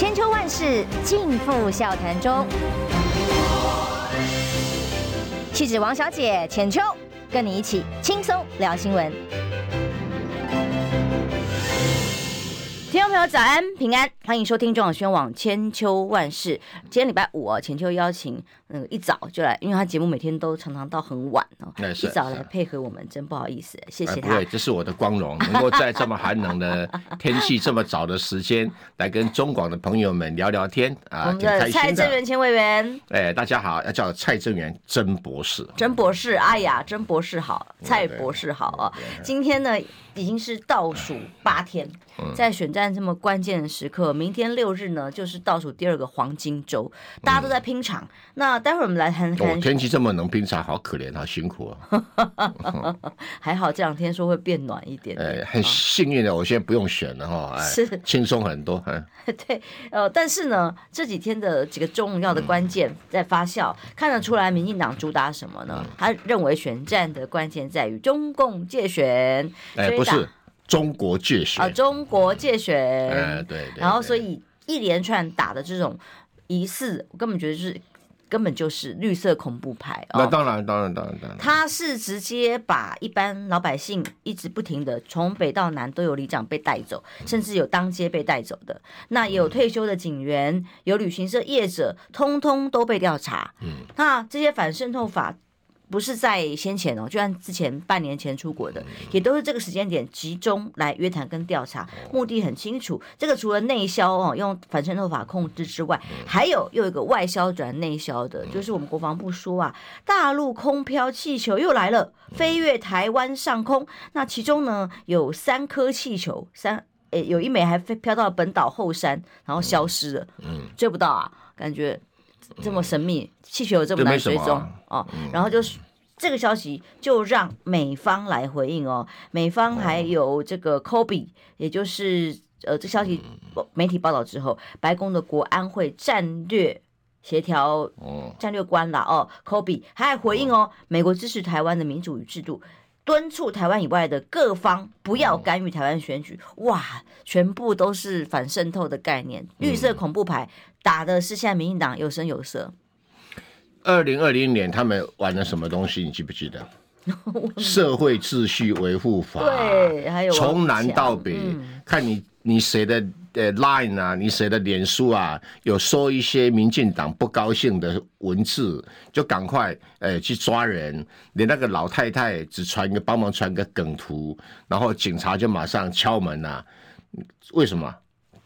千秋万世尽付笑谈中。气质王小姐浅秋，跟你一起轻松聊新闻。听众朋友，早安平安，欢迎收听中广宣网千秋万世。今天礼拜五啊，千秋邀请。那个一早就来，因为他节目每天都常常到很晚哦。一早来配合我们，真不好意思，谢谢他。不会，这是我的光荣，能够在这么寒冷的 天气，这么早的时间来跟中广的朋友们聊聊天啊，挺开心的。蔡正元前委员，哎，大家好，要叫蔡正元曾博士。曾博士，哎呀，曾博士好，蔡博士好啊。今天呢，已经是倒数八天，在选战这么关键的时刻，明天六日呢，就是倒数第二个黄金周，大家都在拼场。那待会儿我们来谈谈。哦，天气这么冷，拼场好可怜，好辛苦啊。还好这两天说会变暖一点，点。哎，很幸运的，我现在不用选了哈，哎，是轻松很多。哎，对，呃，但是呢，这几天的几个重要的关键在发酵，嗯、看得出来，民进党主打什么呢？嗯、他认为选战的关键在于中共界选。哎，不是中国介选啊，中国介选。哎，对，对，对。然后，所以一连串打的这种疑似，我根本觉得是。根本就是绿色恐怖牌哦！那当然，当然，当然，当然，他是直接把一般老百姓一直不停的从北到南都有里长被带走，甚至有当街被带走的，那也有退休的警员，有旅行社业者，通通都被调查。嗯，那这些反渗透法。不是在先前哦，就像之前半年前出国的，也都是这个时间点集中来约谈跟调查，目的很清楚。这个除了内销哦，用反渗透法控制之外，还有又有一个外销转内销的，就是我们国防部说啊，大陆空飘气球又来了，飞越台湾上空。那其中呢，有三颗气球，三诶，有一枚还飞飘到本岛后山，然后消失了，嗯，追不到啊，感觉。这么神秘，气球有这么难追踪、啊、哦，然后就是这个消息就让美方来回应哦，美方还有这个 Kobe，也就是呃，这消息媒体报道之后，白宫的国安会战略协调战略官啦哦，Kobe 还回应哦，美国支持台湾的民主与制度。敦促台湾以外的各方不要干预台湾选举，哇，全部都是反渗透的概念，绿色恐怖牌打的是现在民进党有声有色。二零二零年他们玩了什么东西？你记不记得？社会秩序维护法，对，还有从南到北，嗯、看你你谁的。呃，Line 啊，你写的脸书啊，有说一些民进党不高兴的文字，就赶快呃去抓人，连那个老太太只传一个帮忙传个梗图，然后警察就马上敲门啊，为什么？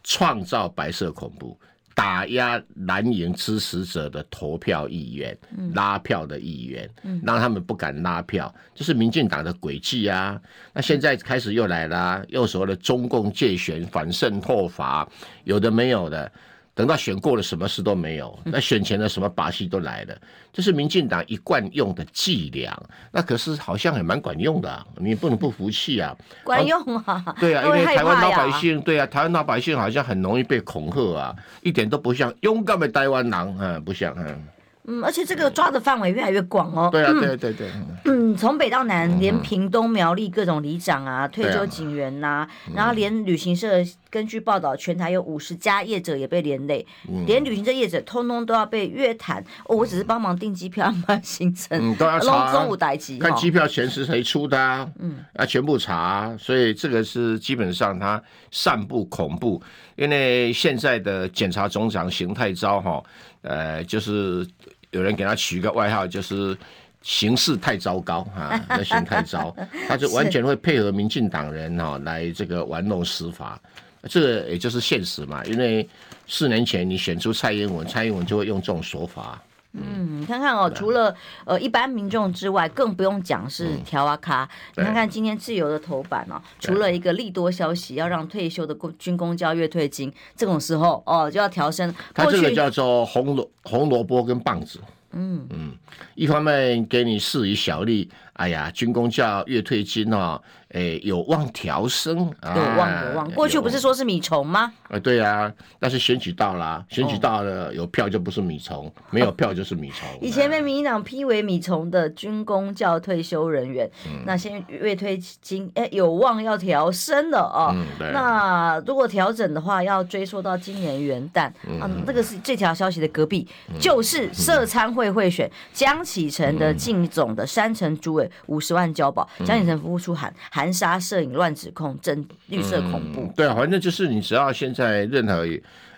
创造白色恐怖。打压蓝营支持者的投票意愿，拉票的意愿，让他们不敢拉票，这是民进党的诡计啊！那现在开始又来了，又所谓的中共借选、反渗透法，有的没有的。等到选过了，什么事都没有。那选前的什么把戏都来了，这是民进党一贯用的伎俩。那可是好像还蛮管用的，啊，你不能不服气啊！管用啊！对啊，因为台湾老百姓，对啊，台湾老百姓好像很容易被恐吓啊，一点都不像勇敢的台湾狼啊，不像，嗯。嗯，而且这个抓的范围越来越广哦。对啊，对对对。嗯，从北到南，连屏东苗栗各种里长啊、退休警员呐，然后连旅行社，根据报道，全台有五十家业者也被连累，连旅行社业者通通都要被约谈。哦，我只是帮忙订机票、安排行程，嗯，都要查。中午待机，看机票钱是谁出的啊？嗯，啊，全部查。所以这个是基本上他散布恐怖，因为现在的检察总长邢太昭哈，呃，就是。有人给他取一个外号，就是形势太糟糕啊，那形太糟，他就完全会配合民进党人哈来这个玩弄司法，这个也就是现实嘛。因为四年前你选出蔡英文，蔡英文就会用这种手法。嗯，你看看哦，除了呃一般民众之外，更不用讲是调啊卡。你看看今天自由的头版哦，除了一个利多消息，要让退休的军工交月退金，这种时候哦就要调升。它这个叫做红萝红萝卜跟棒子。嗯。嗯，一方面给你施以小利，哎呀，军工教月退金哦，诶，有望调升啊，有望有望。过去不是说是米虫吗？啊，对啊，但是选举到了，选举到了，有票就不是米虫，没有票就是米虫。以前被民进党批为米虫的军工教退休人员，那现在月退金诶有望要调升了哦。那如果调整的话，要追溯到今年元旦啊。那个是这条消息的隔壁，就是社参会会选江启臣的竞总的山城主委五十万交保，江启臣夫妇出函函。含沙射影、乱指控、真绿色恐怖。嗯，对啊，反正就是你只要现在任何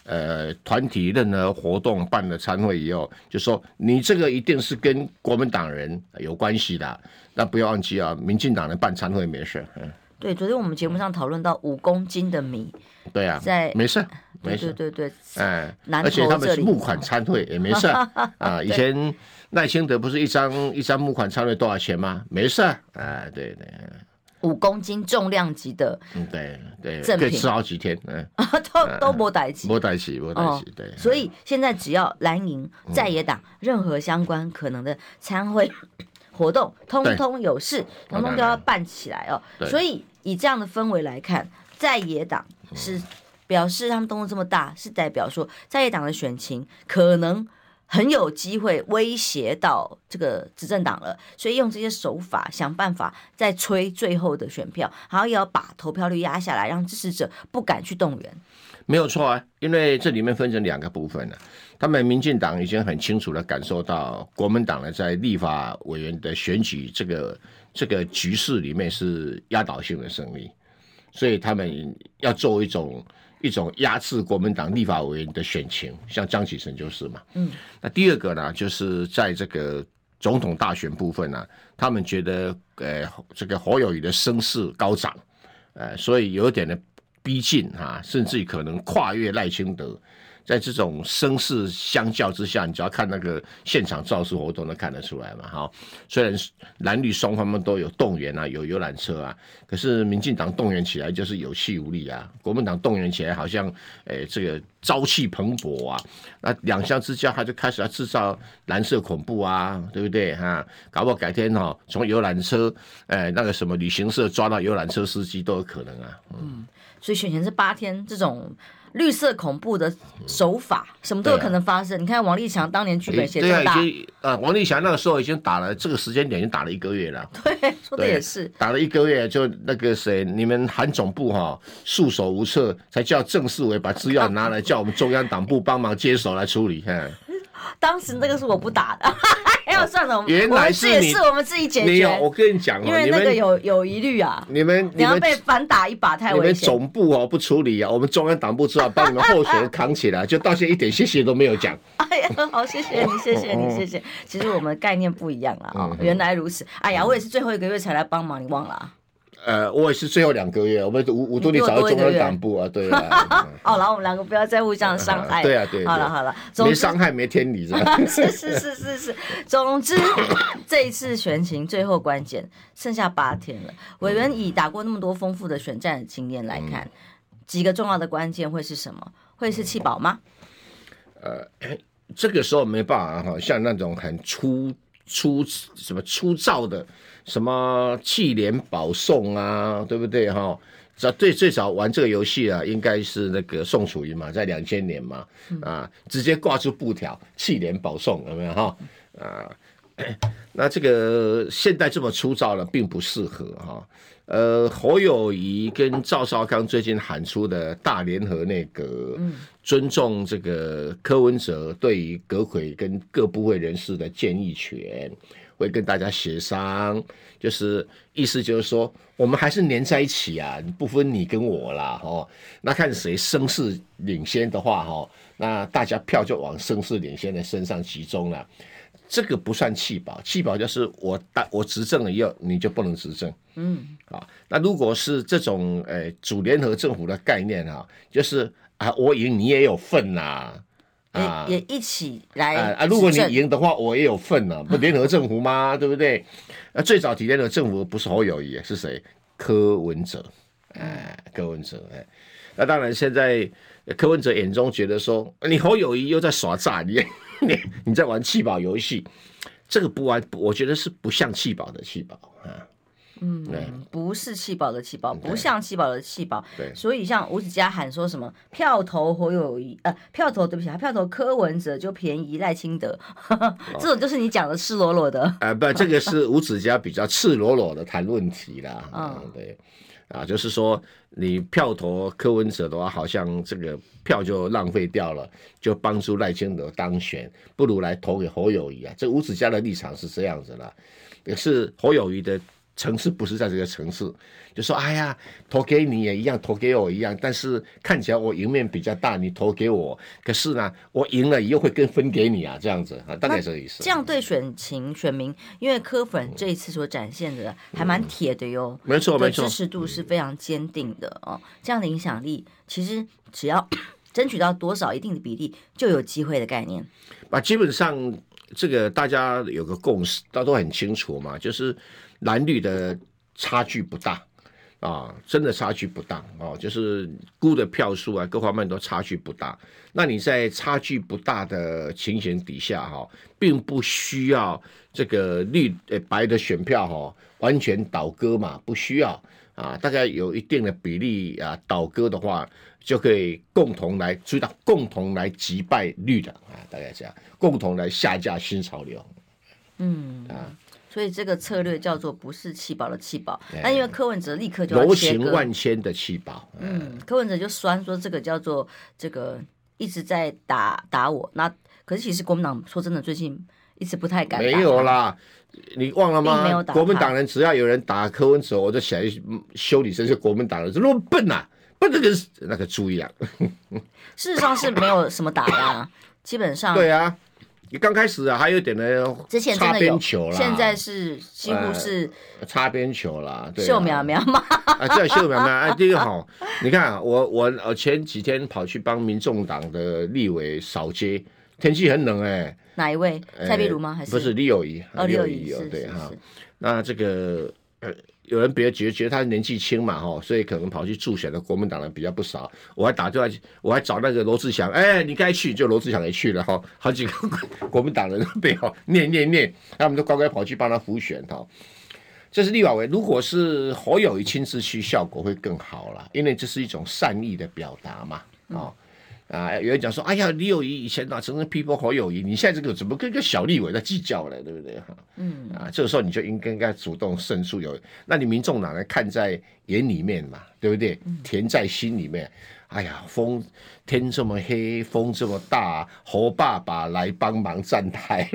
呃团体、任何活动办了参会以后，就说你这个一定是跟国民党人有关系的，那不要忘记啊，民进党人办参会没事。嗯，对，昨天我们节目上讨论到五公斤的米，对啊，在没事，没事，对对对，哎，而且他们是募款参会也没事 啊。以前赖清德不是一张一张募款参会多少钱吗？没事，哎，对对。五公斤重量级的，嗯，对对，可以吃好几天，嗯，都都没带起，没带起，没带起，对。所以现在只要蓝营在野党任何相关可能的参会活动，通通有事，通通都要办起来哦。所以以这样的氛围来看，在野党是表示他们动作这么大，是代表说在野党的选情可能。很有机会威胁到这个执政党了，所以用这些手法想办法再催最后的选票，然后也要把投票率压下来，让支持者不敢去动员。没有错啊，因为这里面分成两个部分了。他们民进党已经很清楚地感受到国民党呢在立法委员的选举这个这个局势里面是压倒性的胜利，所以他们要做一种。一种压制国民党立法委员的选情，像张启成就是嘛。嗯，那第二个呢，就是在这个总统大选部分呢、啊，他们觉得，呃，这个侯友谊的声势高涨，呃，所以有点的逼近哈、啊，甚至可能跨越赖清德。在这种声势相较之下，你只要看那个现场造势活动，都看得出来嘛。哈，虽然蓝绿双方们都有动员啊，有游览车啊，可是民进党动员起来就是有气无力啊，国民党动员起来好像，诶、欸，这个朝气蓬勃啊。那两相之交，他就开始要制造蓝色恐怖啊，对不对？哈，搞不好改天哈，从游览车，诶、那个什么旅行社抓到游览车司机都有可能啊。嗯，所以选前这八天这种。绿色恐怖的手法，什么都有可能发生。啊、你看王立强当年剧本写的大，对啊，已经呃，王立强那个时候已经打了，这个时间点已经打了一个月了。对，说的也是，打了一个月，就那个谁，你们韩总部哈、哦、束手无策，才叫郑世伟把资料拿来，叫我们中央党部帮忙接手来处理。哈，当时那个是我不打的。要算了，原来是也是我们自己解决。没有，我跟你讲，因为那个有有疑虑啊。你们你要被反打一把太危险。你们总部哦不处理啊，我们中央党部只好帮你们候选人扛起来，就到现在一点谢谢都没有讲。哎呀，好谢谢你，谢谢你，谢谢。其实我们概念不一样啊，哦，原来如此。哎呀，我也是最后一个月才来帮忙，你忘了啊？呃，我也是最后两个月，我们五五都你找到中央党部啊，对啊。好了，我们两个不要再互相伤害。对啊，对。好了好了，没伤害没天理是吧？是是是是是。总之，这一次选情最后关键剩下八天了。委员以打过那么多丰富的选战的经验来看，几个重要的关键会是什么？会是弃保吗？呃，这个时候没办法哈，像那种很粗粗什么粗糙的。什么气连保送啊，对不对哈？早最最早玩这个游戏啊，应该是那个宋楚瑜嘛，在两千年嘛，啊，直接挂出布条气连保送有没有哈？啊，那这个现在这么粗糙了，并不适合哈。呃，侯友宜跟赵少康最近喊出的大联合那个，尊重这个柯文哲对于阁揆跟各部会人士的建议权。会跟大家协商，就是意思就是说，我们还是黏在一起啊，不分你跟我啦，哦，那看谁声势领先的话，哈，那大家票就往声势领先的身上集中了。这个不算弃保，弃保就是我当我执政了以后，你就不能执政。嗯，啊，那如果是这种诶主联合政府的概念哈，就是啊，我赢你也有份呐、啊。啊，也一起来啊！如果你赢的话，我也有份呢、啊，不联合政府吗？对不对？那最早提联合政府不是侯友谊，是谁？柯文哲，哎，柯文哲，哎，那当然，现在柯文哲眼中觉得说，你侯友谊又在耍诈，你 你你在玩弃保游戏，这个不玩，我觉得是不像弃保的弃保啊。嗯，不是弃保的弃保，不像弃保的弃保。对，所以像吴子嘉喊说什么票投侯友谊，呃，票投对不起，票投柯文哲就便宜赖清德，这种就是你讲的赤裸裸的。呃，不，这个是吴子嘉比较赤裸裸的谈论题啦。嗯，对，啊，就是说你票投柯文哲的话，好像这个票就浪费掉了，就帮助赖清德当选，不如来投给侯友谊啊。这吴子嘉的立场是这样子了，也是侯友谊的。城市不是在这个城市，就说哎呀，投给你也一样，投给我一样，但是看起来我赢面比较大，你投给我，可是呢，我赢了又会跟分给你啊，这样子啊，大概这个意思。这样对选情选民，因为柯粉这一次所展现的还蛮铁的哟，没错没错，支持度是非常坚定的哦，这样的影响力，其实只要 争取到多少一定的比例，就有机会的概念。啊，基本上这个大家有个共识，大家都很清楚嘛，就是。蓝绿的差距不大啊，真的差距不大哦，就是估的票数啊，各方面都差距不大。那你在差距不大的情形底下哈，并不需要这个绿呃白的选票哈完全倒戈嘛，不需要啊，大概有一定的比例啊倒戈的话，就可以共同来追到共同来击败绿的啊，大概这样，共同来下架新潮流。嗯啊。所以这个策略叫做不是弃保的弃保，那因为柯文哲立刻就柔情万千的弃保。嗯，柯文哲就酸说这个叫做这个一直在打打我。那可是其实国民党说真的最近一直不太敢打。没有啦，你忘了吗？国民党人只要有人打柯文哲，我就想修理这些国民党人，这么笨呐、啊，笨的跟那个猪一样。事实上是没有什么打压，基本上对啊。你刚开始啊，还有点呢，之前真的有，现在是几乎是擦边球啦，对，秀苗苗嘛，啊，对秀苗苗，哎，第一个好，你看我我我前几天跑去帮民众党的立委扫街，天气很冷哎，哪一位？蔡壁如吗？还是不是李友仪？李友仪有对哈，那这个呃。有人别觉觉得他年纪轻嘛，哈，所以可能跑去助选的国民党人比较不少。我还打电话，我还找那个罗志祥，哎、欸，你该去，就罗志祥也去了哈，好几个 国民党人都被哈念念念，他们都乖乖跑去帮他辅选哈。这是立法委，如果是侯友宜亲自去，效果会更好了，因为这是一种善意的表达嘛，啊。啊，有人讲说，哎呀，李友仪以前哪曾经批评侯友谊，你现在这个怎么跟个小立委在计较了，对不对？哈，嗯，啊，这个时候你就应该应该主动胜诉，有，那你民众哪能，看在眼里面嘛，对不对？甜在心里面。哎呀，风天这么黑，风这么大，侯爸爸来帮忙站台。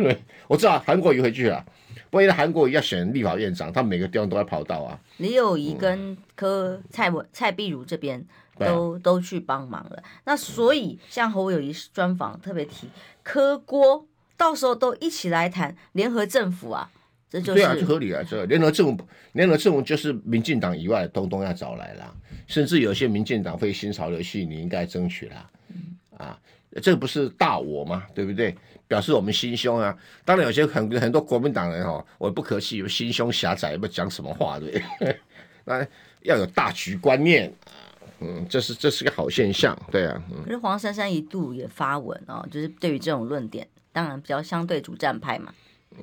我知道韩国瑜回去了，不过韩国瑜要选立法院长，他每个地方都在跑道啊。李友仪跟柯蔡文蔡碧如这边。都都去帮忙了，那所以像侯友宜专访特别提柯郭，到时候都一起来谈联合政府啊，这就是对啊，就合理啊，这联合政府，联合政府就是民进党以外的东东要找来啦，甚至有些民进党非新潮流系，你应该争取啦，啊，这不是大我吗？对不对？表示我们心胸啊，当然有些很很多国民党人哦，我不可惜有心胸狭窄，不讲什么话对，那要有大局观念。嗯，这是这是个好现象，对啊。嗯、可是黄珊珊一度也发文哦，就是对于这种论点，当然比较相对主战派嘛。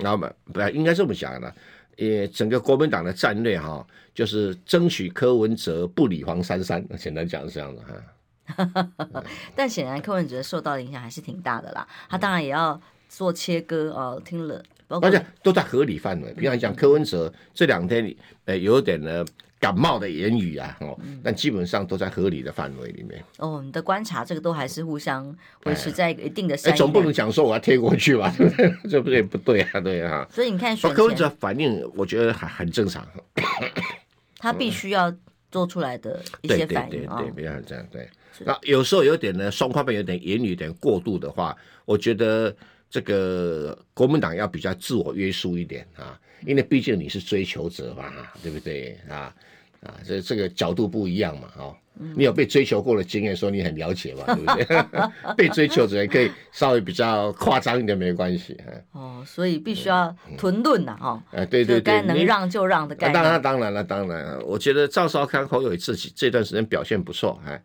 那么不应该这么讲的，也整个国民党的战略哈、哦，就是争取柯文哲不理黄珊珊，简单讲是这样的哈。但显然柯文哲受到的影响还是挺大的啦，他当然也要做切割哦，听了，而且都在合理范围。比方讲，柯文哲这两天呃有点呢。感冒的言语啊，哦，但基本上都在合理的范围里面。哦，你的观察，这个都还是互相维持在一定的。哎，总不能讲说我要贴过去吧？对不对？这不对，不对啊，对啊。所以你看，柯文哲反应，我觉得还很正常。他必须要做出来的一些反应啊，对，不要这样。对，那有时候有点呢，双方面有点言语有点过度的话，我觉得这个国民党要比较自我约束一点啊。因为毕竟你是追求者嘛，对不对啊？啊，这这个角度不一样嘛，哦，你有被追求过的经验，说你很了解嘛，对不对？被追求者也可以稍微比较夸张一点，没关系。哦，所以必须要屯论呐，哈。哎，对对对，该能让就让的概念。当然，当然了，当然了。我觉得赵少康侯友宜自己这段时间表现不错，哎，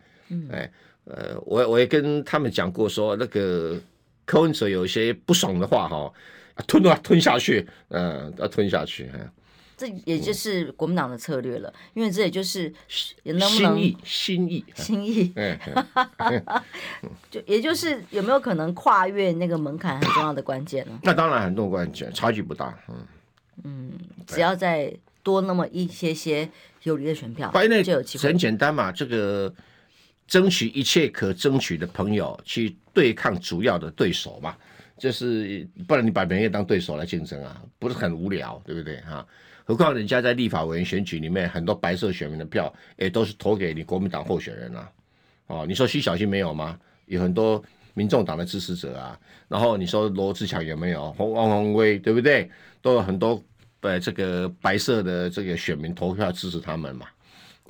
哎，呃，我我也跟他们讲过，说那个柯文哲有一些不爽的话，哈。吞啊吞下去，嗯，要吞下去，这也就是国民党的策略了，因为这也就是能不能心意心意心意，就也就是有没有可能跨越那个门槛很重要的关键呢？那当然很多关键，差距不大，嗯嗯，只要再多那么一些些有利的选票，就有机会。很简单嘛，这个争取一切可争取的朋友去对抗主要的对手嘛，就是不然你把别人当对手来竞争啊，不是很无聊，对不对哈？何况人家在立法委员选举里面，很多白色选民的票，也都是投给你国民党候选人啊。哦，你说徐小新没有吗？有很多民众党的支持者啊。然后你说罗志强有没有？王王鸿薇对不对？都有很多呃这个白色的这个选民投票支持他们嘛。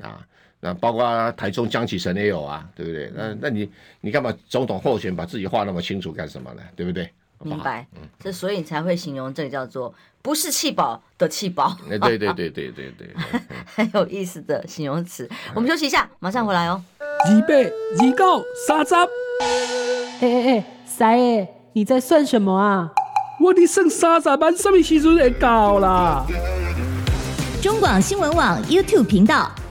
啊，那包括台中江启臣也有啊，对不对？那那你你干嘛总统候选把自己画那么清楚干什么呢？对不对？明白，嗯，这所以你才会形容这个叫做不是气保的气保。哎对对对对对对，很有意思的形容词。我们休息一下，马上回来哦。二百二九三十。哎哎哎，三爷，你在算什么啊？我的剩三十万，什么时阵会到啦？中广新闻网 YouTube 频道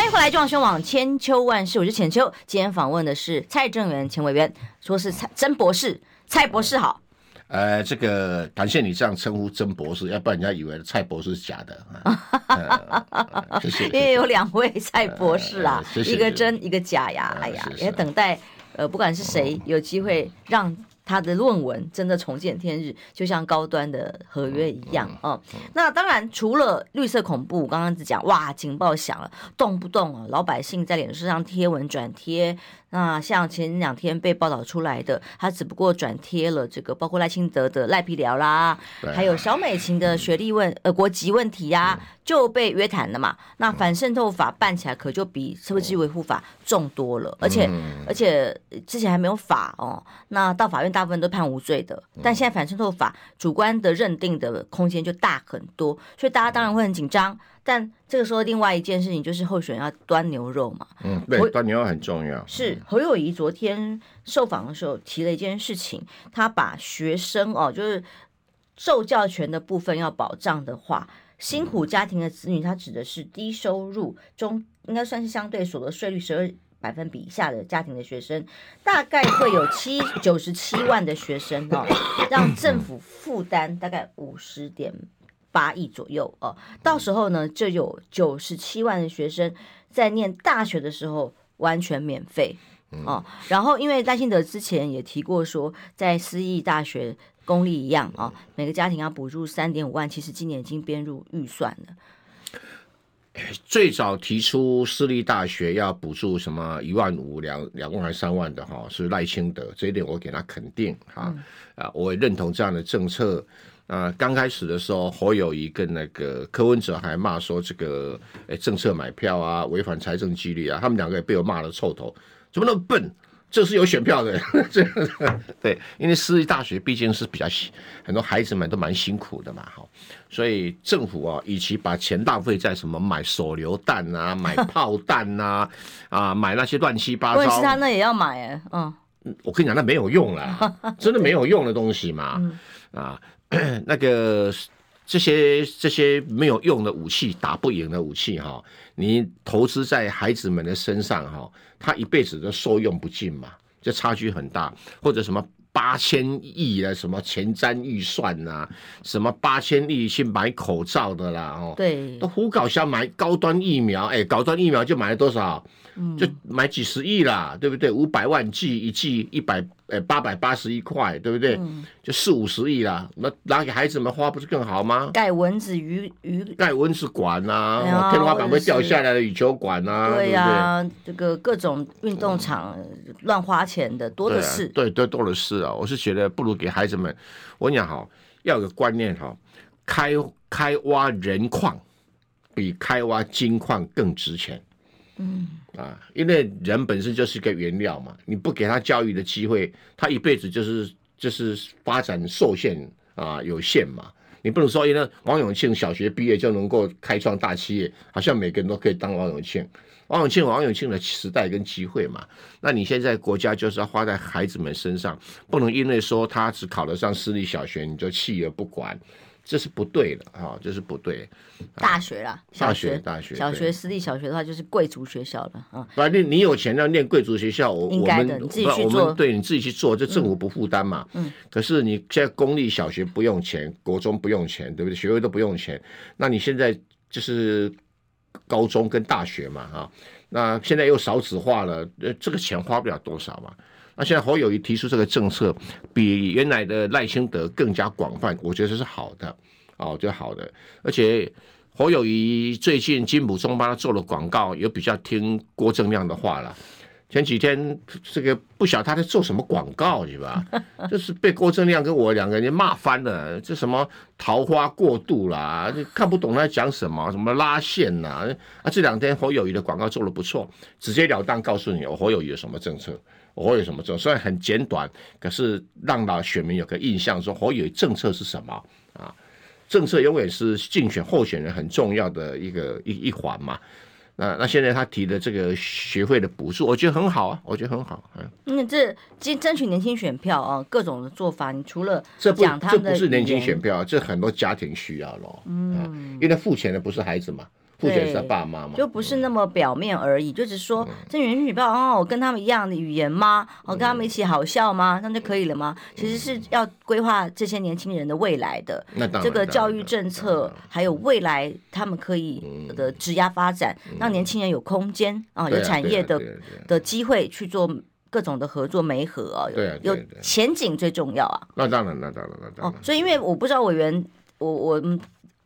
欢迎回来，中广新闻网千秋万世，我是浅秋。今天访问的是蔡正元前委员，说是蔡曾博士，蔡博士好。呃，这个感谢你这样称呼曾博士，要不然人家以为蔡博士是假的。呃、谢谢。因为有两位蔡博士啊，呃、谢谢一个真，一个假呀。呃、哎呀，也等待呃，不管是谁有机会让。他的论文真的重见天日，就像高端的合约一样啊、嗯。那当然，除了绿色恐怖，刚刚只讲哇，警报响了，动不动啊，老百姓在脸书上贴文转贴。那像前两天被报道出来的，他只不过转贴了这个，包括赖清德的赖皮聊啦，还有小美琴的学历问呃国籍问题呀、啊，就被约谈了嘛。那反渗透法办起来可就比社会秩序维护法重多了，而且而且之前还没有法哦。那到法院大部分都判无罪的，但现在反渗透法主观的认定的空间就大很多，所以大家当然会很紧张。但这个时候，另外一件事情就是候选人要端牛肉嘛。嗯，对，端牛肉很重要。是侯友宜昨天受访的时候提了一件事情，他把学生哦，就是受教权的部分要保障的话，辛苦家庭的子女，他指的是低收入中，应该算是相对所得税率十二百分比以下的家庭的学生，大概会有七九十七万的学生哦，让政府负担大概五十点。八亿左右哦，到时候呢，就有九十七万的学生在念大学的时候完全免费哦。然后，因为赖清德之前也提过说，在私立大学公立一样啊，每个家庭要补助三点五万，其实今年已经编入预算了。最早提出私立大学要补助什么一万五、两两万还是三万的哈，是赖清德，这一点我给他肯定哈啊，我也认同这样的政策。啊，刚开始的时候，侯友谊跟那个柯文哲还骂说这个哎政策买票啊，违反财政纪律啊，他们两个也被我骂得臭头，怎么那么笨？这是有选票的，这 对，因为私立大学毕竟是比较很多孩子们都蛮辛苦的嘛，哈，所以政府啊，与其把钱浪费在什么买手榴弹啊、买炮弹啊、啊买那些乱七八糟，问题他那也要买哎，嗯，我跟你讲，那没有用啦，真的没有用的东西嘛，嗯、啊。那个这些这些没有用的武器，打不赢的武器哈，你投资在孩子们的身上哈，他一辈子都受用不尽嘛，这差距很大。或者什么八千亿啊，什么前瞻预算呐，什么八千亿去买口罩的啦，哦，对，都胡搞瞎买高端疫苗，哎，高端疫苗就买了多少？就买几十亿啦，对不对？五百万剂一剂一百，呃，八百八十一块，对不对？嗯、就四五十亿啦，那拿给孩子们花不是更好吗？盖蚊子鱼鱼，盖蚊子馆啊，哎、天花板会掉下来的羽球馆啊，对呀、啊，这个各种运动场乱花钱的多的是，对、啊，对，多的是啊。我是觉得不如给孩子们，我跟你讲哈，要有个观念哈，开开挖人矿比开挖金矿更值钱。嗯啊，因为人本身就是一个原料嘛，你不给他教育的机会，他一辈子就是就是发展受限啊，有限嘛。你不能说因为王永庆小学毕业就能够开创大企业，好像每个人都可以当王永庆。王永庆，王永庆的时代跟机会嘛，那你现在国家就是要花在孩子们身上，不能因为说他只考得上私立小学，你就弃而不管。这是不对的啊！这是不对。大学啦，大学，大学，小学私立小学的话，就是贵族学校了啊。反正你有钱要念贵族学校，我应该的，你自己去做。对，你自己去做，这政府不负担嘛。嗯。可是你现在公立小学不用钱，国中不用钱，对不对？学位都不用钱。那你现在就是高中跟大学嘛，哈。那现在又少子化了，呃，这个钱花不了多少嘛。那现在侯友宜提出这个政策，比原来的赖清德更加广泛，我觉得是好的，哦，就好的。而且侯友宜最近金普中帮他做了广告，也比较听郭正亮的话了。前几天这个不晓他在做什么广告是吧？就是被郭正亮跟我两个人骂翻了，这什么桃花过度啦，看不懂他在讲什么，什么拉线呐？啊，这两天侯友宜的广告做的不错，直截了当告诉你，我侯友宜有什么政策。我有什么政策？虽然很简短，可是让老选民有个印象，说我有政策是什么啊？政策永远是竞选候选人很重要的一个一一环嘛。那那现在他提的这个学费的补助，我觉得很好啊，我觉得很好。嗯，那这争争取年轻选票啊，各种的做法，你除了这不这不是年轻选票，这很多家庭需要咯。嗯，因为付钱的不是孩子嘛。父亲是他爸妈嘛，就不是那么表面而已，嗯、就只是说这年轻选票哦，我跟他们一样的语言吗？我、嗯、跟他们一起好笑吗？那就可以了吗？其实是要规划这些年轻人的未来的，那这个教育政策还有未来他们可以的职涯发展，嗯、让年轻人有空间啊，有产业的的机会去做各种的合作媒合啊，有有前景最重要啊。那当然，那当然，那当然。哦，所以因为我不知道委员，我我。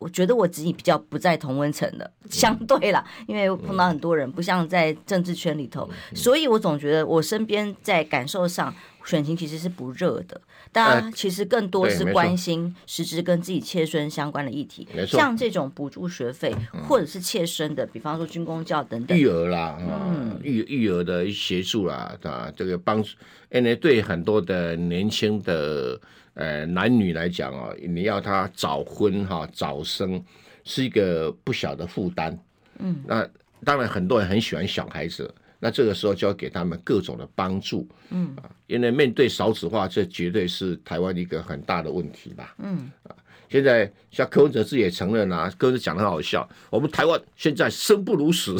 我觉得我自己比较不在同温层的，相对啦，因为碰到很多人，不像在政治圈里头，所以我总觉得我身边在感受上选情其实是不热的，大家其实更多是关心实质跟自己切身相关的议题，像这种补助学费或者是切身的，比方说军公教等等，育儿啦，嗯，育育儿的协助啦，啊，这个帮助，因为对很多的年轻的。呃，男女来讲啊，你要他早婚哈、早生，是一个不小的负担。嗯，那当然很多人很喜欢小孩子，那这个时候就要给他们各种的帮助。嗯啊，因为面对少子化，这绝对是台湾一个很大的问题吧。嗯啊。现在像柯文哲自己也承认啊，柯文哲讲的很好笑。我们台湾现在生不如死，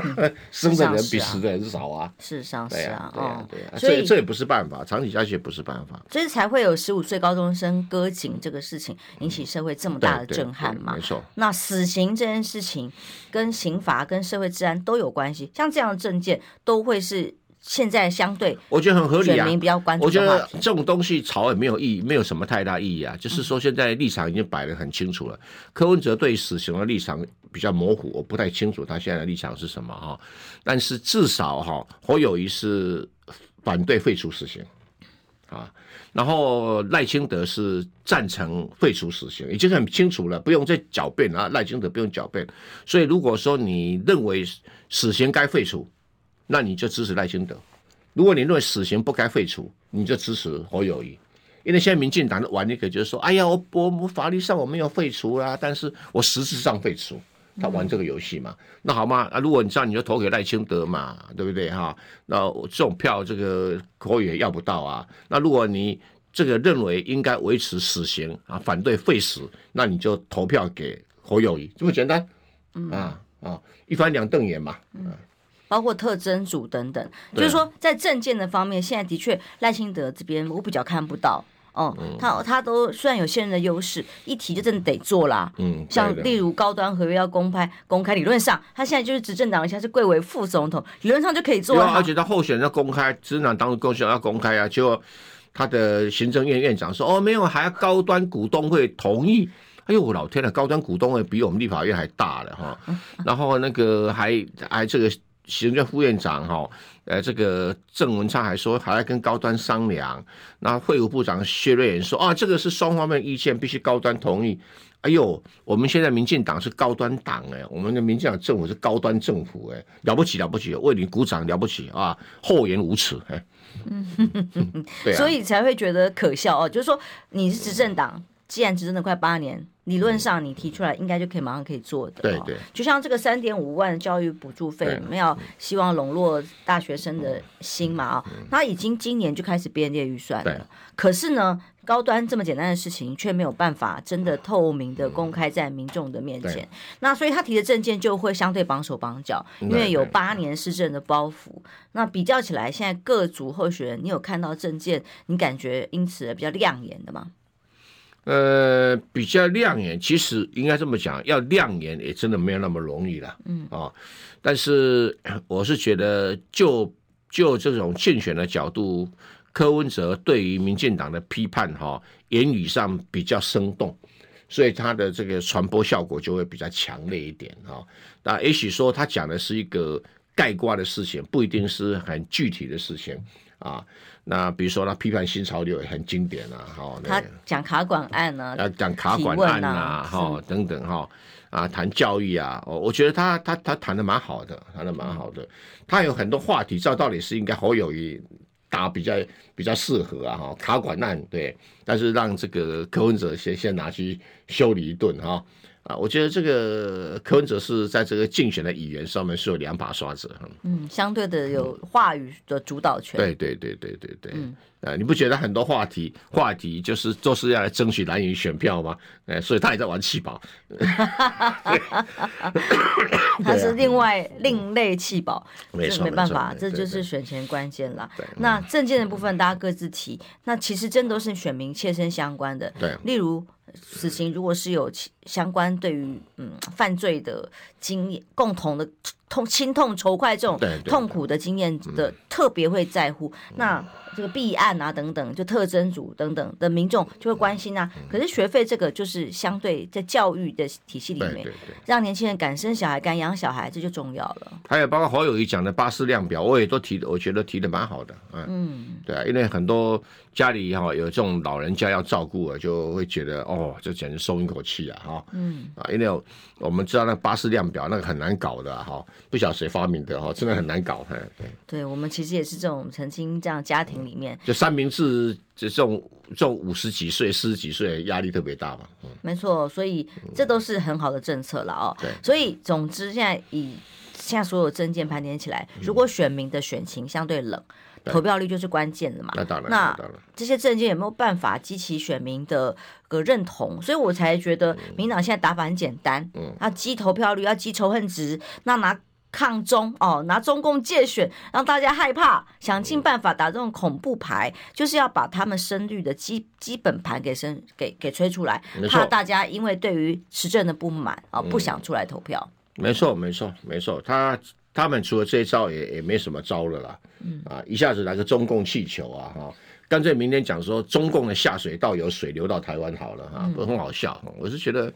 生的人比死的人少啊。事实上是啊，对啊，对啊，所以这也不是办法，长期下去也不是办法。所以才会有十五岁高中生割颈这个事情引起社会这么大的震撼嘛？没错。那死刑这件事情跟刑罚跟社会治安都有关系，像这样的政见都会是。现在相对，我觉得很合理啊。选民比较关注，我觉得这种东西吵也没有意义，没有什么太大意义啊。就是说，现在立场已经摆得很清楚了。柯文哲对死刑的立场比较模糊，我不太清楚他现在的立场是什么哈。但是至少哈，侯友谊是反对废除死刑啊，然后赖清德是赞成废除死刑，已经很清楚了，不用再狡辩了。赖清德不用狡辩。所以如果说你认为死刑该废除，那你就支持赖清德。如果你认为死刑不该废除，你就支持侯友谊。因为现在民进党的玩一个就是说，哎呀，我我我法律上我没有废除啦，但是我实质上废除。他玩这个游戏嘛？那好吗？啊，如果你这样，你就投给赖清德嘛，对不对哈？那这种票这个侯友也要不到啊。那如果你这个认为应该维持死刑啊，反对废死，那你就投票给侯友谊，这么简单。啊啊，一翻两瞪眼嘛。嗯。包括特征组等等，就是说在政见的方面，现在的确赖清德这边我比较看不到哦，他他都虽然有现任的优势，一提就真的得做啦。嗯，像例如高端合约要公开，公开理论上他现在就是执政党，现在是贵为副总统，理论上就可以做。而且他候选人要公开，执政党当时候选人要公开啊，结果他的行政院院长说哦没有，还要高端股东会同意。哎呦我老天呐，高端股东会比我们立法院还大了哈，然后那个还还这个。行政副院长哈，呃，这个郑文灿还说还要跟高端商量。那会务部长薛瑞元说啊，这个是双方面意见，必须高端同意。哎呦，我们现在民进党是高端党哎，我们的民进党政府是高端政府哎，了不起了不起，为你鼓掌了不起啊，厚颜无耻哎。嗯，对啊，所以才会觉得可笑哦，就是说你是执政党，既然执政了快八年。理论上你提出来应该就可以马上可以做的，对对，就像这个三点五万教育补助费，我们要希望笼络大学生的心嘛啊，他已经今年就开始编列预算了，可是呢，高端这么简单的事情却没有办法真的透明的公开在民众的面前，那所以他提的政见就会相对绑手绑脚，因为有八年市政的包袱，那比较起来，现在各组候选人，你有看到政见，你感觉因此比较亮眼的吗？呃，比较亮眼，其实应该这么讲，要亮眼也真的没有那么容易了。嗯啊，但是我是觉得就，就就这种竞选的角度，柯文哲对于民进党的批判，哈，言语上比较生动，所以他的这个传播效果就会比较强烈一点哈。那也许说他讲的是一个概括的事情，不一定是很具体的事情啊。那比如说他批判新潮流也很经典啊，哈，他讲卡管案呢，要讲卡管案呐，哈，等等哈，啊，谈教育啊，我我觉得他他他谈的蛮好的，谈的蛮好的，他有很多话题，照道理是应该侯友谊打比较比较适合啊，哈，卡管案对，但是让这个柯文哲先先拿去修理一顿哈。啊，我觉得这个柯文哲是在这个竞选的语言上面是有两把刷子，嗯，相对的有话语的主导权，对对对对对对，嗯，啊，你不觉得很多话题话题就是都是要来争取蓝营选票吗？哎，所以他也在玩弃保，他是另外另类弃保，没错，没办法，这就是选前关键了。那政见的部分大家各自提，那其实真都是选民切身相关的，对，例如。死刑如果是有相关对于嗯犯罪的经验，共同的痛心痛仇快这种痛苦的经验的特别会在乎，那这个弊案啊等等，就特征组等等的民众就会关心啊。可是学费这个就是相对在教育的体系里面，让年轻人敢生小孩、敢养小孩，这就重要了。还有包括侯友宜讲的巴士量表，我也都提，我觉得提的蛮好的。嗯，对啊，因为很多家里哈有这种老人家要照顾啊，就会觉得哦，这简直松一口气啊哈。嗯啊，因为我们知道那个巴士量表那个很难搞的哈。不晓得谁发明的哈，真的很难搞。对，对我们其实也是这种曾经这样家庭里面，就三明治，就这种这种五十几岁、四十几岁，压力特别大嘛。嗯，没错，所以这都是很好的政策了哦。对，所以总之现在以现在所有证件盘点起来，如果选民的选情相对冷。投票率就是关键的嘛。那当然，那这些证件有没有办法激起选民的个认同？所以我才觉得民党现在打法很简单，嗯，要激投票率，要激仇恨值，那拿抗中哦，拿中共借选，让大家害怕，想尽办法打这种恐怖牌，就是要把他们深绿的基基本盘给生给给吹出来，怕大家因为对于执政的不满啊，不想出来投票。没错，没错，没错，他。他们除了这一招也也没什么招了啦，嗯啊，一下子来个中共气球啊哈，干脆明天讲说中共的下水道有水流到台湾好了哈，不很好笑。我是觉得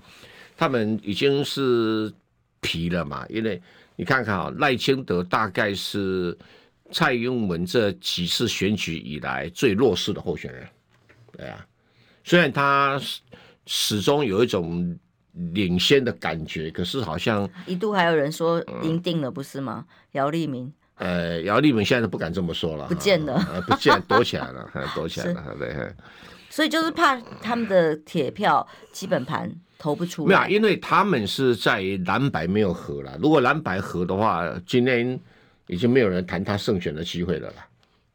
他们已经是皮了嘛，因为你看看啊，赖清德大概是蔡英文这几次选举以来最弱势的候选人，对啊，虽然他始终有一种。领先的感觉，可是好像一度还有人说赢定了，不是吗？姚立明，呃，姚立明现在都不敢这么说了，不见了，不见，躲起来了，躲起来了，对。所以就是怕他们的铁票基本盘投不出来。没有，因为他们是在蓝白没有合了。如果蓝白合的话，今天已经没有人谈他胜选的机会了啦。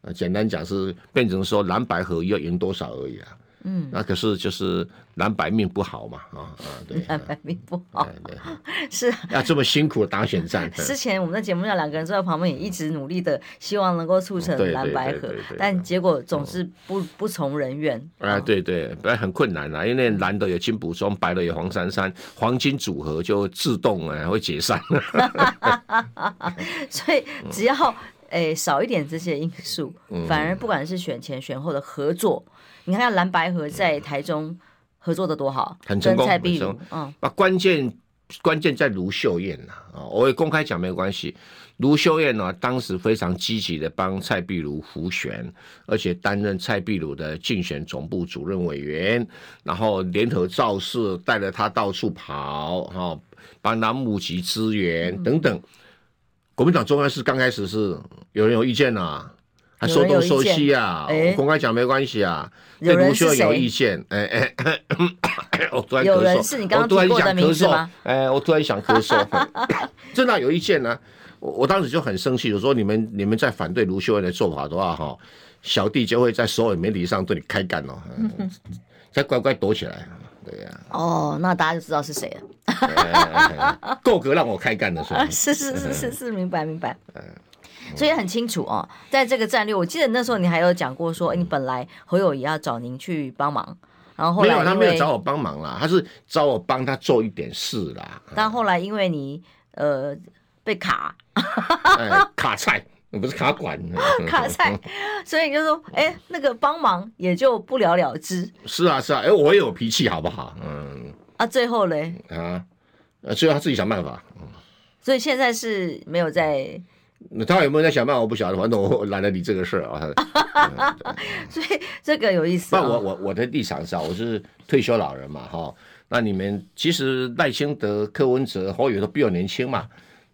啊，简单讲是变成说蓝白合要赢多少而已啊。嗯，那可是就是蓝白命不好嘛，啊啊，对，蓝白命不好，对，是要这么辛苦的打选战。之前我们在节目上两个人坐在旁边，也一直努力的希望能够促成蓝白合，但结果总是不不从人愿。啊，对对，不然很困难啊，因为蓝的有金补充，白的有黄珊珊，黄金组合就自动哎会解散。所以只要哎少一点这些因素，反而不管是选前选后的合作。你看看蓝白河在台中合作的多好，很成功，蔡碧如，嗯，把关键关键在卢秀燕呐啊，我也公开讲没关系。卢秀燕呢，当时非常积极的帮蔡壁如辅选，而且担任蔡壁如的竞选总部主任委员，然后联合造势，带着他到处跑，哈，帮他募集资源等等。国民党中央是刚开始是有人有意见呐、啊，还说东说西啊，公开讲没关系啊。对卢秀燕有意见，哎哎，我突然咳嗽，有人是你刚刚提过的名字吗？哎，我突然想咳嗽，真的有意见呢、啊。我我当时就很生气，我说你们你们在反对卢秀恩的做法的话，哈，小弟就会在所有媒体上对你开干哦，再乖乖躲起来。对呀。哦，那大家就知道是谁了。够格让我开干的是 是是是是，明白明白。所以很清楚哦，在这个战略，我记得那时候你还有讲过说，你本来侯友宜要找您去帮忙，然后后来没有，他没有找我帮忙啦，他是找我帮他做一点事啦。但后来因为你呃。被卡，哎、卡菜，不是卡管，卡菜，所以你就说，哎、欸，那个帮忙也就不了了之。是啊，是啊，哎、欸，我也有脾气，好不好？嗯，啊，最后嘞，啊，最后他自己想办法。所以现在是没有在，他有没有在想办法，我不晓得，反正我懒得理这个事儿啊。所以这个有意思、哦。那我我我的立场上，我是退休老人嘛，哈。那你们其实赖清德、柯文哲、侯友都比我年轻嘛。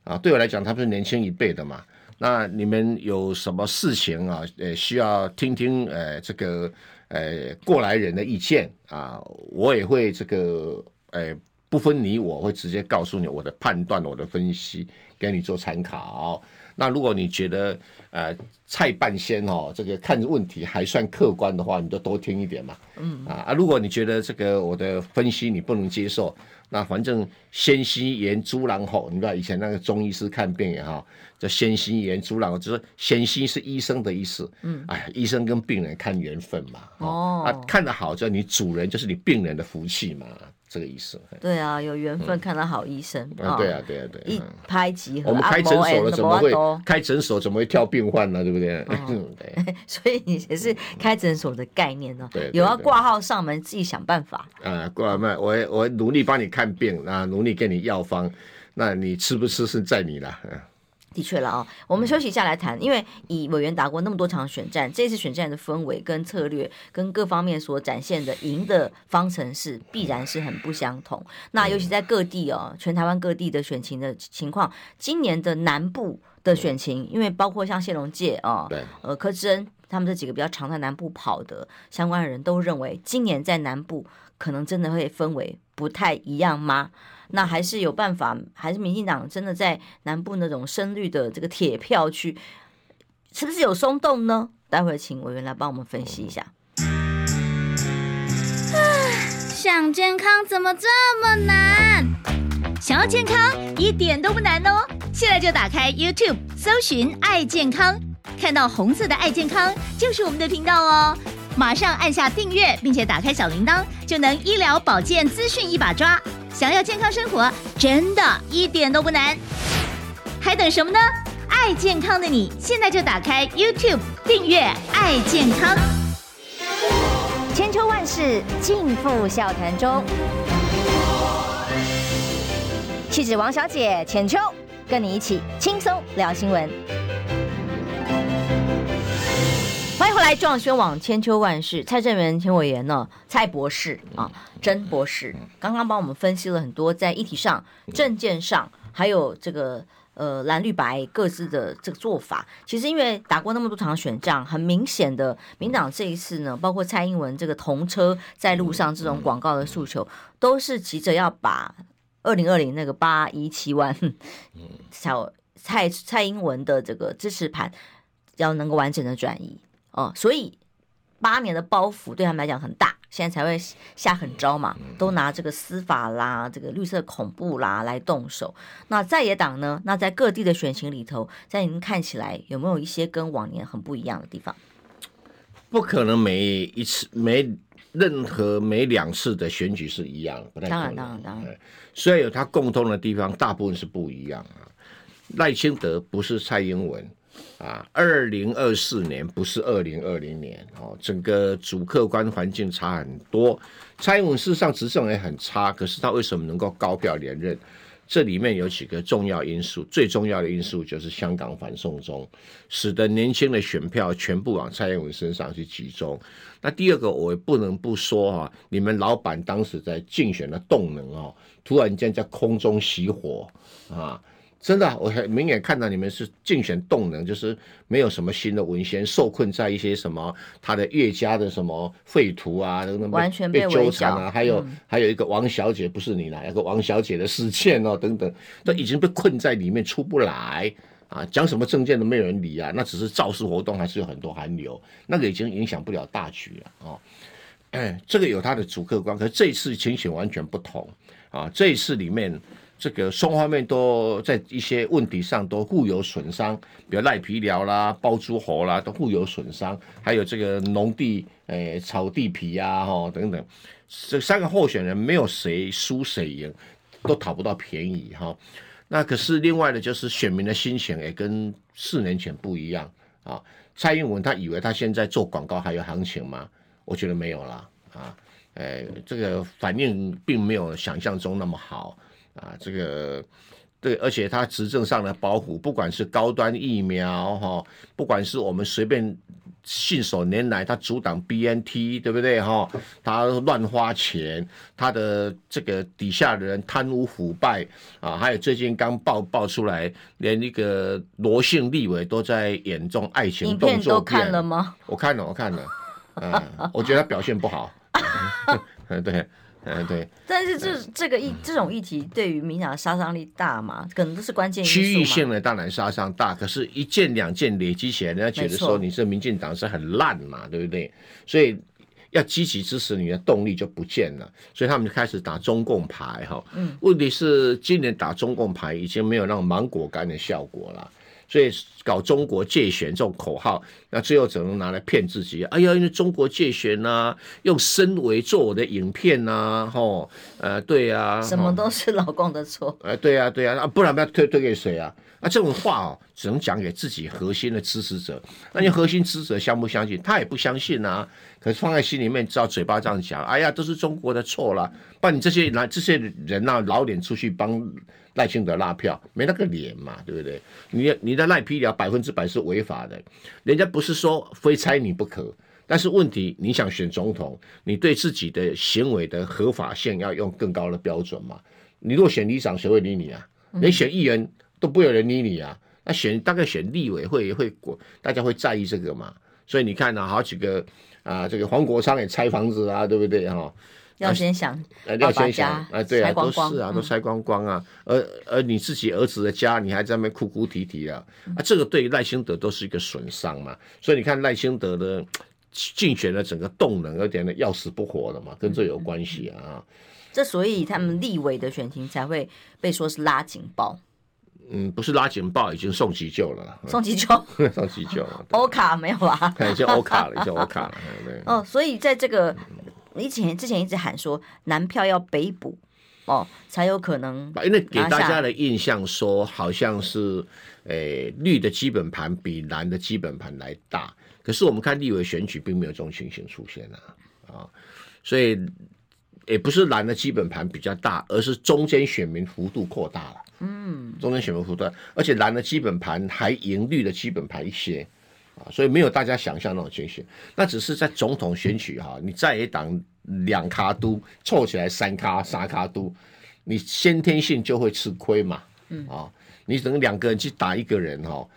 啊，对我来讲，他们是年轻一辈的嘛。那你们有什么事情啊？呃，需要听听呃这个呃过来人的意见啊，我也会这个呃不分你我，会直接告诉你我的判断、我的分析，给你做参考。那如果你觉得呃蔡半仙哦，这个看问题还算客观的话，你就多听一点嘛。嗯啊啊，如果你觉得这个我的分析你不能接受。那反正先西言猪狼吼，你知道以前那个中医师看病也好，叫先西言猪狼，就是先西是医生的意思。嗯，哎呀，医生跟病人看缘分嘛。哦，啊，看得好，就你主人就是你病人的福气嘛。这个意思，对啊，有缘分看到好医生啊，对啊，对啊，对，一拍即合。我们开诊所了，怎么会开诊所怎么会挑病患呢？对不对？对，所以你也是开诊所的概念呢。对，有要挂号上门，自己想办法。啊，挂号，我我努力帮你看病啊，努力给你药方，那你吃不吃是在你了。的确了啊，我们休息一下来谈，因为以委员打过那么多场选战，这次选战的氛围跟策略跟各方面所展现的赢的方程式必然是很不相同。那尤其在各地哦，全台湾各地的选情的情况，今年的南部的选情，因为包括像谢龙介啊，对，呃柯志恩他们这几个比较常在南部跑的相关的人都认为，今年在南部可能真的会氛围不太一样吗？那还是有办法，还是民进党真的在南部那种深绿的这个铁票区，是不是有松动呢？待会儿请委员来帮我们分析一下。想健康怎么这么难？想要健康一点都不难哦！现在就打开 YouTube，搜寻“爱健康”，看到红色的“爱健康”就是我们的频道哦。马上按下订阅，并且打开小铃铛，就能医疗保健资讯一把抓。想要健康生活，真的一点都不难，还等什么呢？爱健康的你，现在就打开 YouTube 订阅“爱健康”。千秋万世尽付笑谈中，气质王小姐浅秋，跟你一起轻松聊新闻。欢迎回来，中央宣网千秋万世，蔡正元前委员呢，蔡博士啊，曾博士刚刚帮我们分析了很多在议题上、政见上，还有这个呃蓝绿白各自的这个做法。其实因为打过那么多场选仗，很明显的，民党这一次呢，包括蔡英文这个同车在路上这种广告的诉求，都是急着要把二零二零那个八一七万 小蔡蔡英文的这个支持盘要能够完整的转移。哦，所以八年的包袱对他们来讲很大，现在才会下狠招嘛，都拿这个司法啦、这个绿色恐怖啦来动手。那在野党呢？那在各地的选情里头，在您看起来有没有一些跟往年很不一样的地方？不可能每一次、每任何每两次的选举是一样，不太可能。当然，当然，当然。虽然有它共通的地方，大部分是不一样啊。赖清德不是蔡英文。啊，二零二四年不是二零二零年哦，整个主客观环境差很多。蔡英文事实上执政也很差，可是他为什么能够高票连任？这里面有几个重要因素，最重要的因素就是香港反送中，使得年轻的选票全部往蔡英文身上去集中。那第二个，我也不能不说哈，你们老板当时在竞选的动能哦，突然间在空中熄火啊。真的，我很明眼看到你们是竞选动能，就是没有什么新的文献，受困在一些什么他的岳家的什么废图啊等等，完全被纠缠啊，还有、嗯、还有一个王小姐，不是你来，有个王小姐的事件哦等等，都已经被困在里面出不来啊，讲什么政见都没有人理啊，那只是造势活动还是有很多寒流，那个已经影响不了大局了哦。哎，这个有它的主客观，可是这一次情形完全不同啊，这一次里面。这个双方面都在一些问题上都互有损伤，比如赖皮寮啦、包租婆啦，都互有损伤。还有这个农地诶炒地皮呀，哈等等，这三个候选人没有谁输谁赢，都讨不到便宜哈。那可是另外的，就是选民的心情也跟四年前不一样啊。蔡英文他以为他现在做广告还有行情吗？我觉得没有了啊。诶，这个反应并没有想象中那么好。啊，这个对，而且他执政上的包袱，不管是高端疫苗哈，不管是我们随便信手拈来，他阻挡 BNT，对不对哈？他乱花钱，他的这个底下的人贪污腐败啊，还有最近刚爆爆出来，连那个罗姓立委都在演这种爱情动作片，看了吗？我看了，我看了，嗯，我觉得他表现不好，嗯，对。嗯，对。但是这这个议这种议题对于民党的杀伤力大嘛？可能都是关键。区域性的当然杀伤大，可是一件两件累积起来，人家觉得说你这民进党是很烂嘛，对不对？所以要积极支持你的动力就不见了，所以他们就开始打中共牌哈。嗯。问题是今年打中共牌已经没有那种芒果干的效果了。所以搞中国介选这种口号，那最后只能拿来骗自己。哎呀，因为中国介选呐、啊，用身为做我的影片呐、啊，吼，呃，对呀、啊，什么都是老公的错。哎，对呀、啊，对呀、啊，不然不要推推给谁啊？那这种话哦，只能讲给自己核心的支持者。那你核心支持者相不相信？他也不相信啊。可是放在心里面，知道嘴巴这样讲，哎呀，都是中国的错了。不然你这些拿这些人呐、啊，老脸出去帮赖清德拉票，没那个脸嘛，对不对？你你的赖皮聊百分之百是违法的，人家不是说非拆你不可。但是问题，你想选总统，你对自己的行为的合法性要用更高的标准嘛？你如果选里长，谁会理你啊？你选议员都不有人理你啊？那选大概选立委会会过，大家会在意这个嘛？所以你看呢、啊，好几个。啊，这个黄国昌也拆房子啊，对不对哈？要先想，啊、要先想啊，对啊，都是啊，都拆光光啊。嗯、而而你自己儿子的家，你还在那边哭哭啼啼啊，啊，这个对赖清德都是一个损伤嘛。所以你看赖清德的竞选的整个动能有点的要死不活的嘛，跟这有关系啊。嗯、这所以他们立委的选情才会被说是拉警报。嗯，不是拉警报，已经送急救了。送急救，送急救了。欧卡没有啦，已经欧卡了，已经欧卡了。对。哦，所以在这个以前之前一直喊说南票要北补哦，才有可能。因为给大家的印象说，好像是诶、欸、绿的基本盘比蓝的基本盘来大，可是我们看立委选举并没有这种情形出现啊啊，所以也不是蓝的基本盘比较大，而是中间选民幅度扩大了。嗯，中间选民幅度，而且蓝的基本盘还赢绿的基本盘一些啊，所以没有大家想象那种情形。那只是在总统选举哈，你在野党两卡都凑起来三卡三卡都，你先天性就会吃亏嘛。嗯啊，你等两个人去打一个人哈，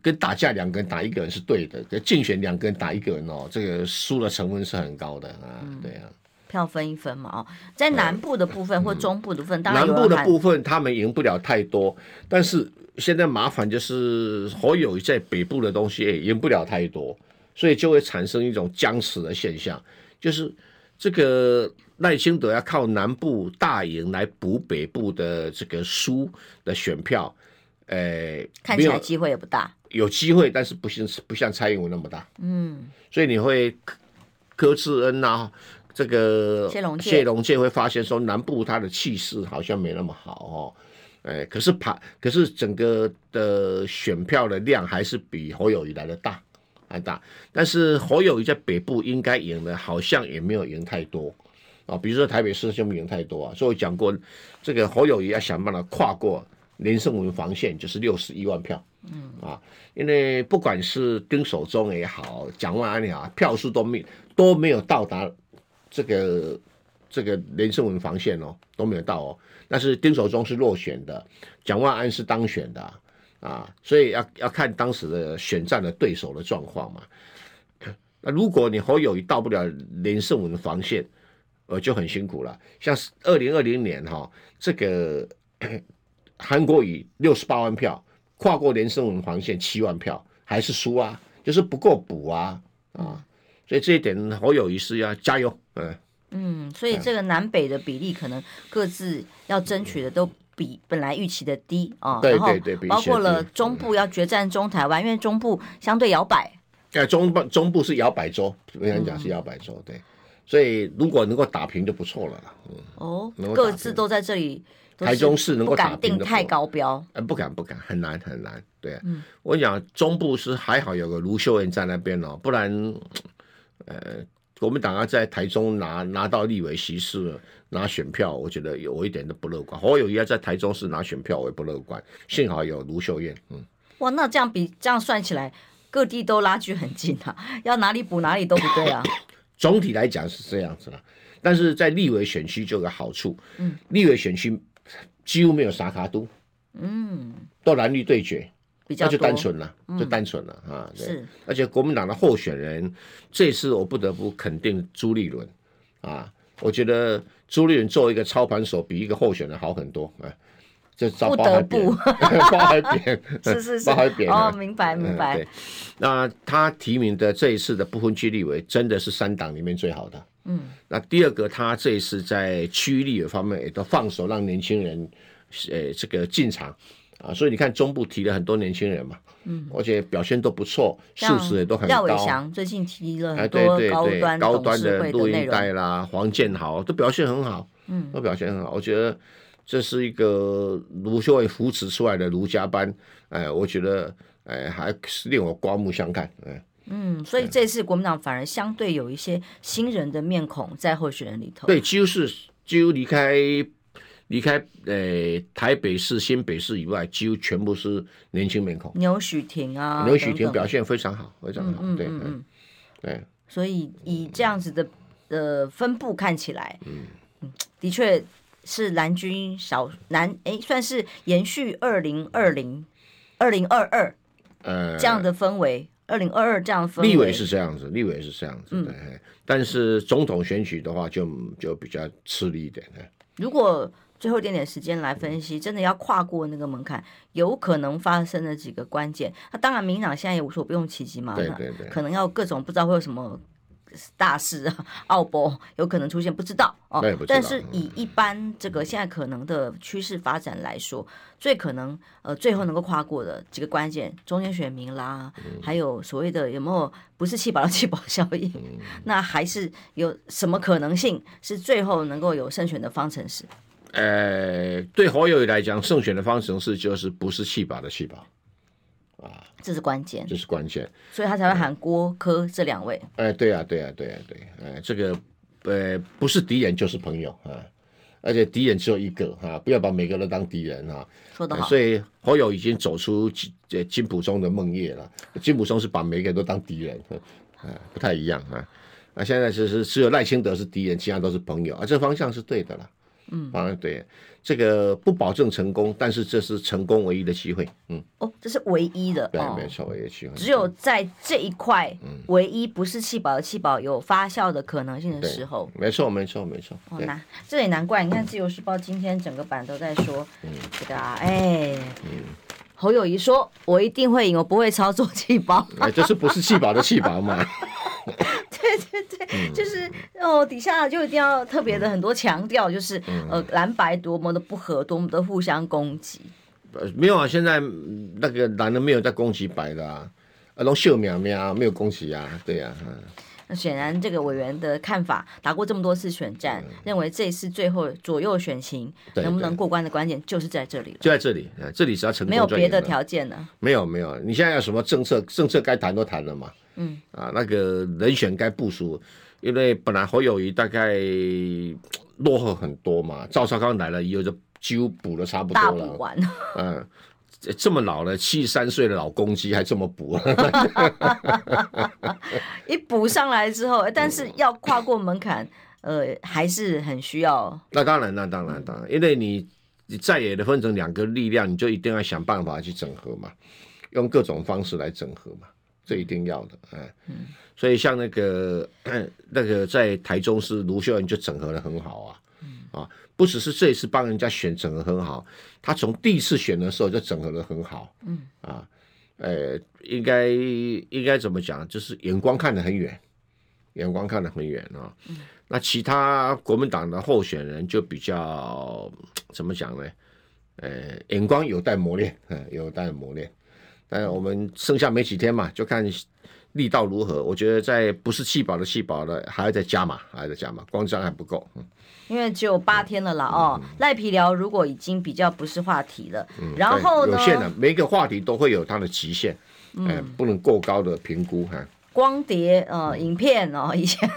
跟打架两个人打一个人是对的，跟竞选两个人打一个人哦，这个输的成分是很高的啊，对啊。票分一分嘛，哦，在南部的部分或中部的部分，嗯、当然南部的部分他们赢不了太多，但是现在麻烦就是侯友宜在北部的东西也赢不了太多，所以就会产生一种僵持的现象，就是这个赖清德要靠南部大赢来补北部的这个输的选票，呃，看起来机会也不大，有机会，但是不像不像蔡英文那么大，嗯，所以你会柯志恩啊。这个谢龙介会发现说，南部他的气势好像没那么好哦，哎，可是爬，可是整个的选票的量还是比侯友谊来的大，还大。但是侯友谊在北部应该赢的，好像也没有赢太多啊，比如说台北市就赢太多啊，所以我讲过，这个侯友谊要想办法跨过连胜文防线，就是六十一万票，嗯。啊，因为不管是丁守中也好，蒋万安也好，票数都没都没有到达这个这个连胜文防线哦，都没有到哦，但是丁守中是落选的，蒋万安是当选的啊，所以要要看当时的选战的对手的状况嘛。那如果你侯友宜到不了连胜文的防线，呃，就很辛苦了。像二零二零年哈，这个 韩国瑜六十八万票跨过连胜文防线七万票，还是输啊，就是不够补啊啊！所以这一点侯友宜是要加油，嗯嗯，所以这个南北的比例可能各自要争取的都比本来预期的低啊。对对对，包括了中部要决战中台湾，因为中部相对摇摆。在中部中部是摇摆州，我想讲是摇摆州，对，所以如果能够打平就不错了啦。嗯，哦，各自都在这里，台中市能够打平定太高标，呃，不敢不敢，很难很难，对。嗯，我讲中部是还好有个卢秀燕在那边哦，不然，呃，国民党要在台中拿拿到立委席次拿选票，我觉得有一点都不乐观。侯友宜要在台中市拿选票，我也不乐观。幸好有卢秀燕，嗯，哇，那这样比这样算起来。各地都拉距很近啊，要哪里补哪里都不对啊。总体来讲是这样子啦，但是在立委选区就有个好处，嗯，立委选区几乎没有啥卡都，嗯，都蓝绿对决，比较就单纯了，就单纯了、嗯、啊。是，而且国民党的候选人这次我不得不肯定朱立伦啊，我觉得朱立伦作为一个操盘手，比一个候选人好很多啊。就不得不，包海扁，是 是是，包海扁哦，明白明白。对，那他提名的这一次的不分区立委，真的是三党里面最好的。嗯，那第二个，他这一次在区域立委方面也都放手让年轻人，呃，这个进场啊，所以你看中部提了很多年轻人嘛，嗯，而且表现都不错，素质也都很高。廖伟翔最近提了很多高端高端的录音带啦，黄建豪都表现很好，嗯，都表现很好，我觉得。这是一个卢秀伟扶持出来的卢家班，哎，我觉得哎还是令我刮目相看，哎，嗯，所以这次国民党反而相对有一些新人的面孔在候选人里头，对，几乎是几乎离开离开呃台北市、新北市以外，几乎全部是年轻面孔，牛许婷啊，牛许婷表现非常好，非常好，嗯、对，嗯，嗯对，所以以这样子的呃分布看起来，嗯，的确。是蓝军少蓝哎，算是延续二零二零、二零二二呃这样的氛围，二零二二这样分。立委是这样子，立委是这样子，嗯、对。但是总统选举的话就，就就比较吃力一点。如果最后一点点时间来分析，真的要跨过那个门槛，有可能发生的几个关键。那当然，民进党现在也无所不用其极嘛，对对对，可能要各种不知道会有什么。大事啊，奥博有可能出现，不知道哦。但是以一般这个现在可能的趋势发展来说，嗯、最可能呃最后能够跨过的几个关键，中间选民啦，嗯、还有所谓的有没有不是弃保的弃保效应，嗯、那还是有什么可能性是最后能够有胜选的方程式？呃，对侯友宜来讲，胜选的方程式就是不是弃保的弃保。啊，这是关键，这是关键，所以他才会喊郭科这两位。哎，对啊，对啊，对啊，对，哎，这个呃，不是敌人就是朋友啊，而且敌人只有一个啊，不要把每个人都当敌人啊。说得好。所以侯友已经走出金金普中的梦魇了，金普中是把每个人都当敌人，啊，不太一样啊。那现在只是只有赖清德是敌人，其他都是朋友啊，这方向是对的了。嗯，啊，对，这个不保证成功，但是这是成功唯一的机会。嗯，哦，这是唯一的，对，没错，唯一的机会。只有在这一块，唯一不是气保的气保有发酵的可能性的时候，没错，没错，没错。哦，那这也难怪，你看《自由时报》今天整个版都在说，嗯，这个啊，哎，嗯，侯友谊说，我一定会赢，我不会操作气保，哎，这是不是气保的气保嘛？对对对，嗯、就是哦，底下就一定要特别的很多强调，就是、嗯、呃蓝白多么的不合，多么的互相攻击。呃，没有啊，现在那个蓝的没有在攻击白的啊，啊，龙秀苗苗没有攻击啊，对呀、啊。那显然这个委员的看法，打过这么多次选战，嗯、认为这次最后左右选情能不能过关的关键就是在这里，就在这里，这里是要成功，没有别的条件呢。没有没有，你现在有什么政策？政策该谈都谈了嘛。嗯。啊，那个人选该部署，因为本来侯友谊大概落后很多嘛，赵少康来了以后就几乎补的差不多了，大补完，嗯。这么老了，七十三岁的老公鸡还这么补，一补上来之后，但是要跨过门槛，呃，还是很需要。那当然，那当然，当然，因为你你在野的分成两个力量，你就一定要想办法去整合嘛，用各种方式来整合嘛，这一定要的，哎，嗯，所以像那个 那个在台中市卢秀燕就整合的很好啊，啊。不只是这一次帮人家选整合很好，他从第一次选的时候就整合的很好，嗯啊，呃，应该应该怎么讲？就是眼光看得很远，眼光看得很远啊。嗯、那其他国民党的候选人就比较怎么讲呢？呃，眼光有待磨练，嗯，有待磨练。但我们剩下没几天嘛，就看力道如何。我觉得在不是气保的气保的，还要再加码，还要再加码，光这样还不够。嗯因为只有八天了啦，哦，赖皮聊如果已经比较不是话题了，嗯、然后呢，有限的，每个话题都会有它的极限，嗯、呃，不能过高的评估哈。光碟呃，嗯、影片哦，以前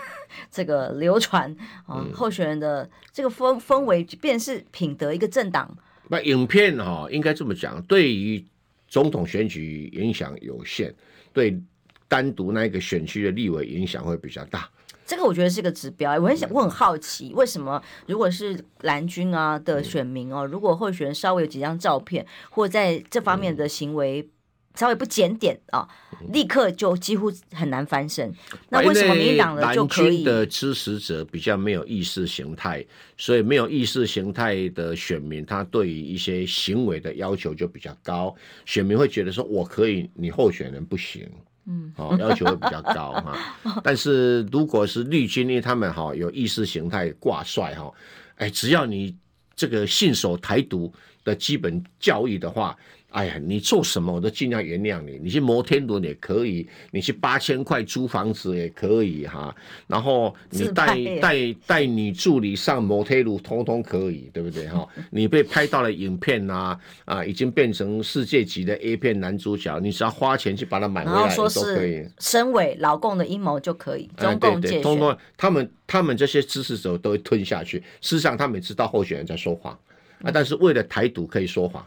这个流传啊，嗯、候选人的这个氛氛围，便是品德一个政党。那影片哈、哦，应该这么讲，对于总统选举影响有限，对单独那一个选区的立委影响会比较大。这个我觉得是个指标，我很想，我很好奇，为什么如果是蓝军啊的选民哦，如果候选人稍微有几张照片，或在这方面的行为稍微不检点啊，立刻就几乎很难翻身。那为什么民进党的就可以？的支持者比较没有意识形态，所以没有意识形态的选民，他对于一些行为的要求就比较高，选民会觉得说，我可以，你候选人不行。嗯，好，要求会比较高哈。但是如果是绿军，因为他们哈有意识形态挂帅哈，哎，只要你这个信守台独的基本教义的话。哎呀，你做什么我都尽量原谅你。你去摩天轮也可以，你去八千块租房子也可以哈。然后你带带带你助理上摩天轮，通通可以，对不对哈？你被拍到了影片啊啊，已经变成世界级的 A 片男主角，你只要花钱去把它买回来都可以。身为老共的阴谋就可以，中共借选，通通他们他们这些支持者都会吞下去。事实上，他们知道候选人在说谎。啊！但是为了台独可以说谎，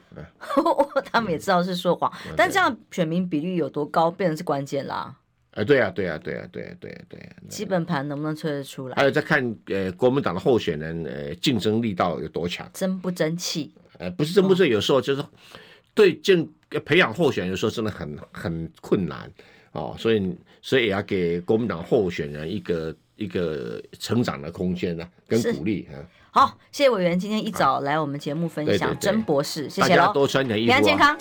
他们也知道是说谎，嗯、但这样选民比率有多高，变成是关键啦。哎，对啊，对啊，对啊，对啊，对啊，对啊。基本盘能不能吹得出来？还有在看呃，国民党的候选人呃，竞争力道有多强，争不争气？呃，不是争不争，有时候就是对竞培养候选人，有时候真的很很困难哦。所以所以也要给国民党候选人一个一个成长的空间呢，跟鼓励啊。好，谢谢委员今天一早来我们节目分享，甄博士，谢谢喽，大家多穿点衣服啊，平安健康。